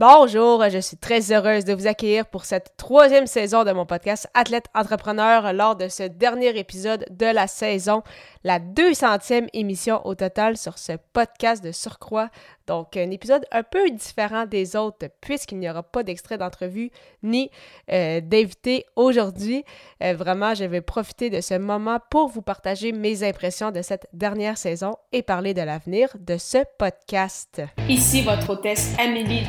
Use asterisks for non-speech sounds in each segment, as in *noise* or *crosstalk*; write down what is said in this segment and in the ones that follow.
Bonjour, je suis très heureuse de vous accueillir pour cette troisième saison de mon podcast Athlète Entrepreneur lors de ce dernier épisode de la saison, la 200e émission au total sur ce podcast de surcroît. Donc, un épisode un peu différent des autres puisqu'il n'y aura pas d'extrait d'entrevue ni euh, d'invité aujourd'hui. Euh, vraiment, je vais profiter de ce moment pour vous partager mes impressions de cette dernière saison et parler de l'avenir de ce podcast. Ici votre hôtesse Amélie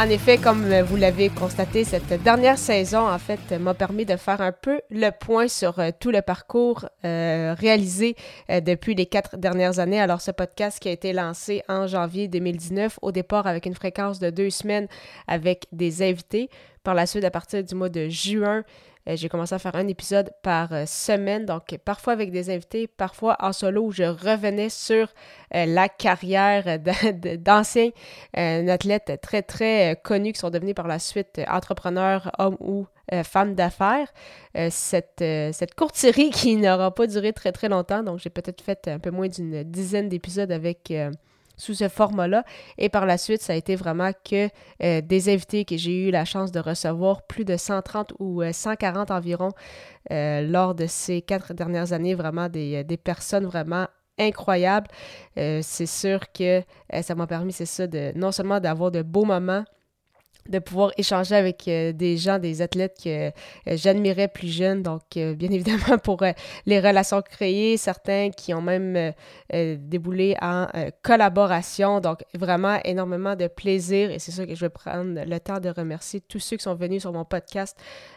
En effet, comme vous l'avez constaté, cette dernière saison, en fait, m'a permis de faire un peu le point sur euh, tout le parcours euh, réalisé euh, depuis les quatre dernières années. Alors, ce podcast qui a été lancé en janvier 2019, au départ avec une fréquence de deux semaines avec des invités. Par la suite, à partir du mois de juin, euh, j'ai commencé à faire un épisode par euh, semaine, donc parfois avec des invités, parfois en solo, où je revenais sur euh, la carrière *laughs* d'anciens athlètes très, très connus qui sont devenus par la suite entrepreneurs, hommes ou femmes d'affaires. cette, cette courte série *laughs* qui n'aura pas duré très, très longtemps, donc j'ai peut-être fait un peu moins d'une dizaine d'épisodes avec sous ce format-là. Et par la suite, ça a été vraiment que euh, des invités que j'ai eu la chance de recevoir, plus de 130 ou 140 euh, environ euh, lors de ces quatre dernières années, vraiment des, des personnes vraiment incroyables. c'est sûr que ça m'a permis, c'est ça, de non seulement d'avoir de beaux moments, de pouvoir échanger avec euh, des gens, des athlètes que euh, j'admirais plus jeunes. Donc, euh, bien *laughs* évidemment, pour les relations créées, certains qui ont même déboulé en collaboration. Donc, vraiment énormément de plaisir. Et c'est sûr que je vais prendre le temps de remercier tous ceux qui sont venus sur mon podcast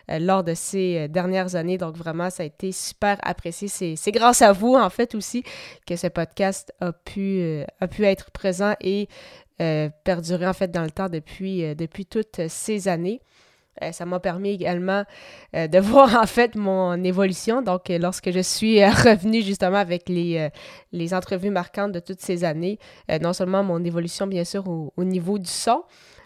lors de ces dernières années. Donc, vraiment, ça a été super apprécié. C'est grâce à vous, en fait, aussi, que ce podcast a pu, a pu être présent et euh, perduré en fait dans le temps depuis, euh, toutes ces années. Euh, ça m'a permis également de *laughs* voir en fait mon évolution. Donc, lorsque je suis revenue justement avec les, les entrevues marquantes de toutes ces années, non seulement mon évolution bien sûr au niveau du son,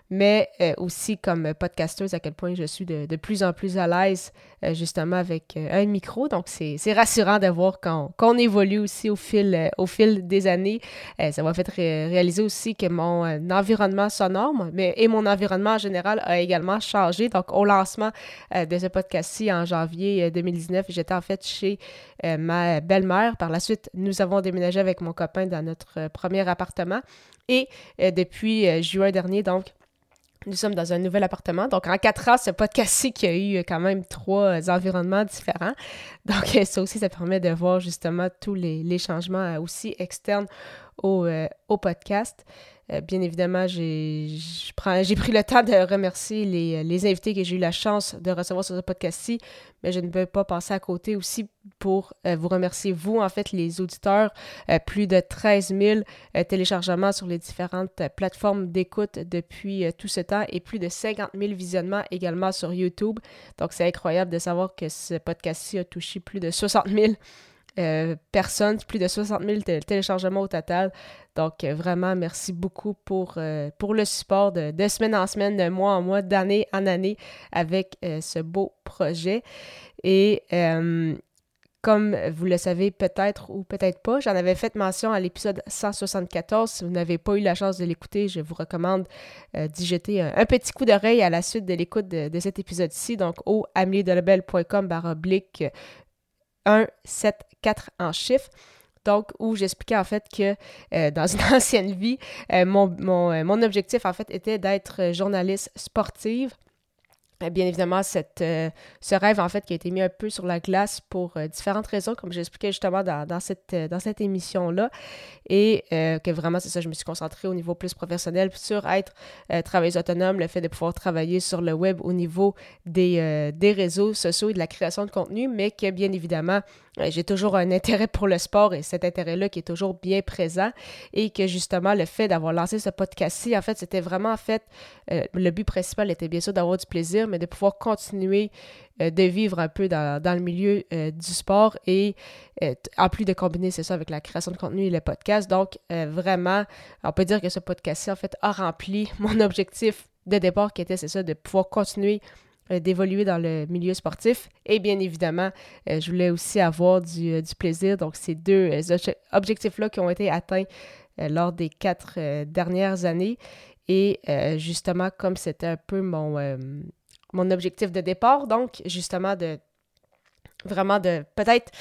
mais euh, aussi comme podcasteuse, à quel point je suis de, plus en plus à l'aise euh, justement avec euh, un micro. Donc, c'est rassurant de voir qu'on évolue aussi au fil, au fil des années. ça m'a fait réaliser aussi que mon environnement sonore mais, et mon environnement en général a également changé. Donc, au lancement de ce podcast-ci en janvier 2019, j'étais en fait chez ma belle-mère. Par la suite, nous avons déménagé avec mon copain dans notre premier appartement. Et depuis juin dernier, donc, nous sommes dans un nouvel appartement. Donc, en quatre ans, ce podcast-ci qui a eu quand même trois environnements différents. Donc, *laughs* ça aussi, ça permet de voir justement tous les, changements aussi externes au, euh, au podcast. Euh, bien évidemment, j'ai pris le temps de remercier les, invités que j'ai eu la chance de recevoir sur ce podcast-ci, mais je ne peux pas passer à côté aussi pour euh, vous remercier, vous, en fait, les auditeurs. Plus de 13 000 téléchargements sur les différentes plateformes d'écoute depuis tout ce temps et plus de 50 000 visionnements également sur YouTube. Donc, c'est incroyable de savoir que ce podcast-ci a touché plus de 60 000 euh, personnes, plus de 60 000 téléchargements au total. Donc, euh, vraiment, merci beaucoup pour, euh, pour le support de, semaine en semaine, de mois en mois, d'année en année avec ce beau projet. Et comme vous le savez peut-être ou peut-être pas, j'en avais fait mention à l'épisode 174. Si vous n'avez pas eu la chance de l'écouter, je vous recommande d'y jeter un, petit coup d'oreille à la suite de l'écoute de, cet épisode-ci. Donc, au ameliedelebel.com oblique 1, 7, 4 en chiffres. Donc, où j'expliquais en fait que euh, dans une *laughs* ancienne vie, euh, mon, mon, euh, mon, objectif en fait était d'être journaliste sportive bien évidemment, cette, euh, ce rêve, en fait, qui a été mis un peu sur la glace pour euh, différentes raisons, comme j'expliquais justement dans, dans cette, dans cette émission-là, et que vraiment, c'est ça, je me suis concentrée au niveau plus professionnel sur être travailleuse autonome, le fait de pouvoir travailler sur le web au niveau des, des réseaux sociaux et de la création de contenu, mais que, bien évidemment, j'ai toujours un intérêt pour le sport et cet intérêt-là qui est toujours bien présent et que justement le fait d'avoir lancé ce podcast-ci, en fait, c'était vraiment en fait, euh, le but principal était bien sûr d'avoir du plaisir, mais de pouvoir continuer euh, de vivre un peu dans, le milieu euh, du sport et en plus de combiner, c'est ça, avec la création de contenu et le podcast. Donc, vraiment, on peut dire que ce podcast-ci, en fait, a rempli *laughs* mon objectif de départ qui était, c'est ça, de pouvoir continuer d'évoluer dans le milieu sportif. Et bien évidemment, euh, je voulais aussi avoir du, euh, plaisir. Donc, ces deux objectifs-là qui ont été atteints lors des quatre dernières années. Et justement, comme c'était un peu mon, mon objectif de départ, donc justement de vraiment de peut-être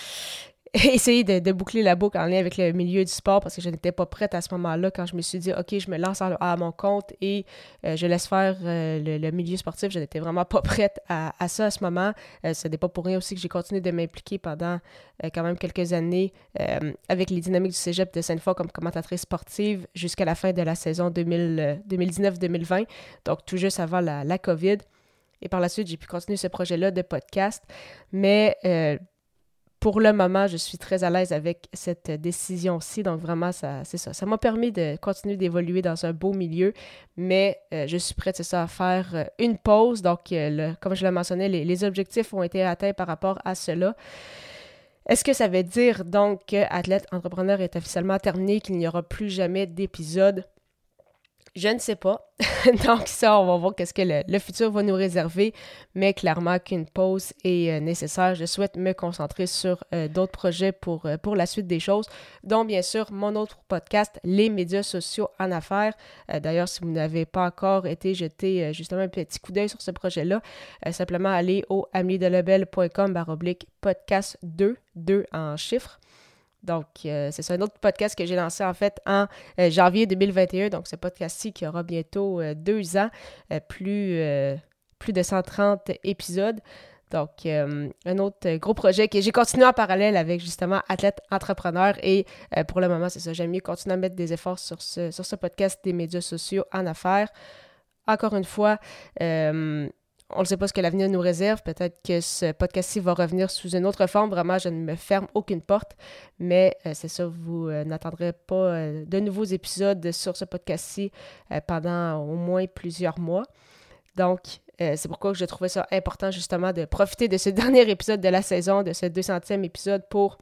*laughs* essayer de, boucler la boucle en lien avec le milieu du sport parce que je n'étais pas prête à ce moment-là quand je me suis dit, OK, je me lance à, mon compte et euh, je laisse faire euh, le, milieu sportif. Je n'étais vraiment pas *laughs* prête à, ça à ce moment. Euh, ce n'est pas pour rien aussi que j'ai continué de m'impliquer pendant quand même quelques années avec les dynamiques du cégep de Sainte-Foy comme commentatrice sportive jusqu'à la fin de la saison 2019-2020, donc tout juste avant la, la COVID. Et par la suite, j'ai pu continuer ce projet-là de podcast. Mais pour le moment, je suis très à l'aise avec cette décision-ci. Donc, vraiment, c'est ça. Ça m'a permis de continuer d'évoluer dans un beau milieu, mais euh, je suis prête, c'est ça, à faire euh, une pause. Donc, euh, comme je l'ai mentionné, les, objectifs ont été atteints par rapport à cela. Est-ce que ça veut dire donc que Athlète Entrepreneur est officiellement terminé, qu'il n'y aura plus jamais d'épisode? Je ne sais pas. *laughs* Donc ça, on va voir qu'est-ce que le, futur va nous réserver, mais clairement qu'une pause est euh, nécessaire. Je souhaite me concentrer sur euh, d'autres projets pour, euh, pour la suite des choses, dont bien sûr mon autre podcast, Les médias sociaux en affaires. D'ailleurs, si vous n'avez pas encore été jeté justement un petit coup d'œil sur ce projet-là, simplement allez au amiedelebel.com baroblique podcast 2, 2 en chiffres. Donc, euh, c'est un autre podcast que j'ai lancé en fait en euh, janvier 2021. Donc, ce podcast-ci qui aura bientôt euh, deux ans, plus, plus de 130 épisodes. Donc, un autre gros projet que j'ai continué en parallèle avec justement Athlète Entrepreneur. Et pour le moment, c'est ça. J'aime mieux continuer à mettre des efforts sur ce, sur ce podcast des médias sociaux en affaires. Encore une fois, on ne sait pas ce que l'avenir nous réserve. Peut-être que ce podcast-ci va revenir sous une autre forme. Vraiment, je ne me ferme aucune porte. Mais euh, c'est ça, vous euh, n'attendrez pas euh, de nouveaux épisodes sur ce podcast-ci pendant au moins plusieurs mois. Donc, c'est pourquoi je trouvais ça important justement de profiter de ce *laughs* dernier épisode de la saison, de ce 200e épisode pour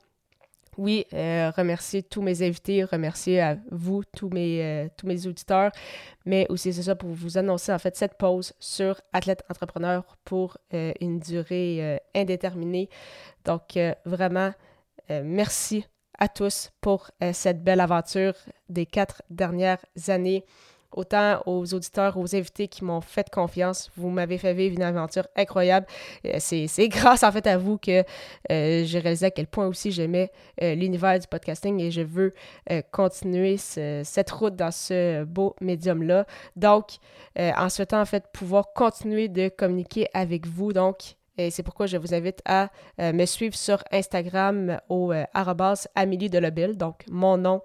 oui, euh, remercier tous mes invités, remercier à vous, tous mes, euh, tous mes auditeurs, mais aussi c'est ça pour vous annoncer en fait cette pause sur Athlète Entrepreneur pour euh, une durée indéterminée. Donc vraiment, merci à tous pour cette belle aventure des quatre dernières années autant aux auditeurs, aux invités qui m'ont fait confiance. Vous m'avez fait vivre une aventure incroyable. Euh, c'est, *laughs* grâce en fait à vous que euh, j'ai réalisé à quel point aussi j'aimais euh, l'univers du podcasting et je veux continuer cette route dans ce beau médium-là. Donc, en souhaitant en fait pouvoir continuer de communiquer avec vous. Donc, et c'est pourquoi je vous invite à me suivre sur Instagram au arrobas Amélie Delobel, donc mon nom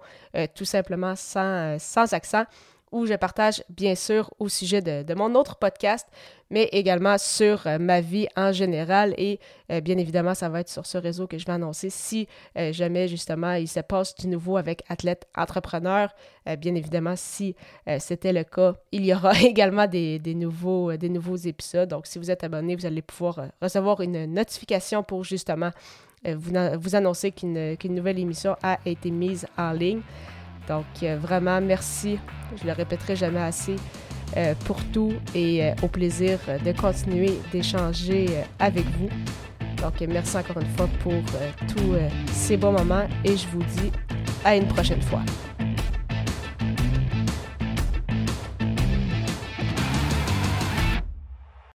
tout simplement sans, sans accent où je partage bien sûr au sujet de, mon autre podcast, mais également sur euh, ma vie en général. Et euh, bien évidemment, ça va être sur ce réseau que je vais annoncer si euh, jamais justement il se passe du nouveau avec Athlète Entrepreneur. bien évidemment, si c'était le cas, *laughs* il y aura *laughs* également des, nouveaux, des nouveaux épisodes. Donc, si vous êtes abonné, vous allez pouvoir recevoir une notification pour justement vous, vous annoncer qu'une nouvelle émission a été mise en ligne. Donc, euh, vraiment, merci. Je le répéterai jamais assez euh, pour tout et euh, au plaisir de continuer d'échanger avec vous. Donc, merci encore une fois pour tous ces bons moments et je vous dis à une prochaine fois.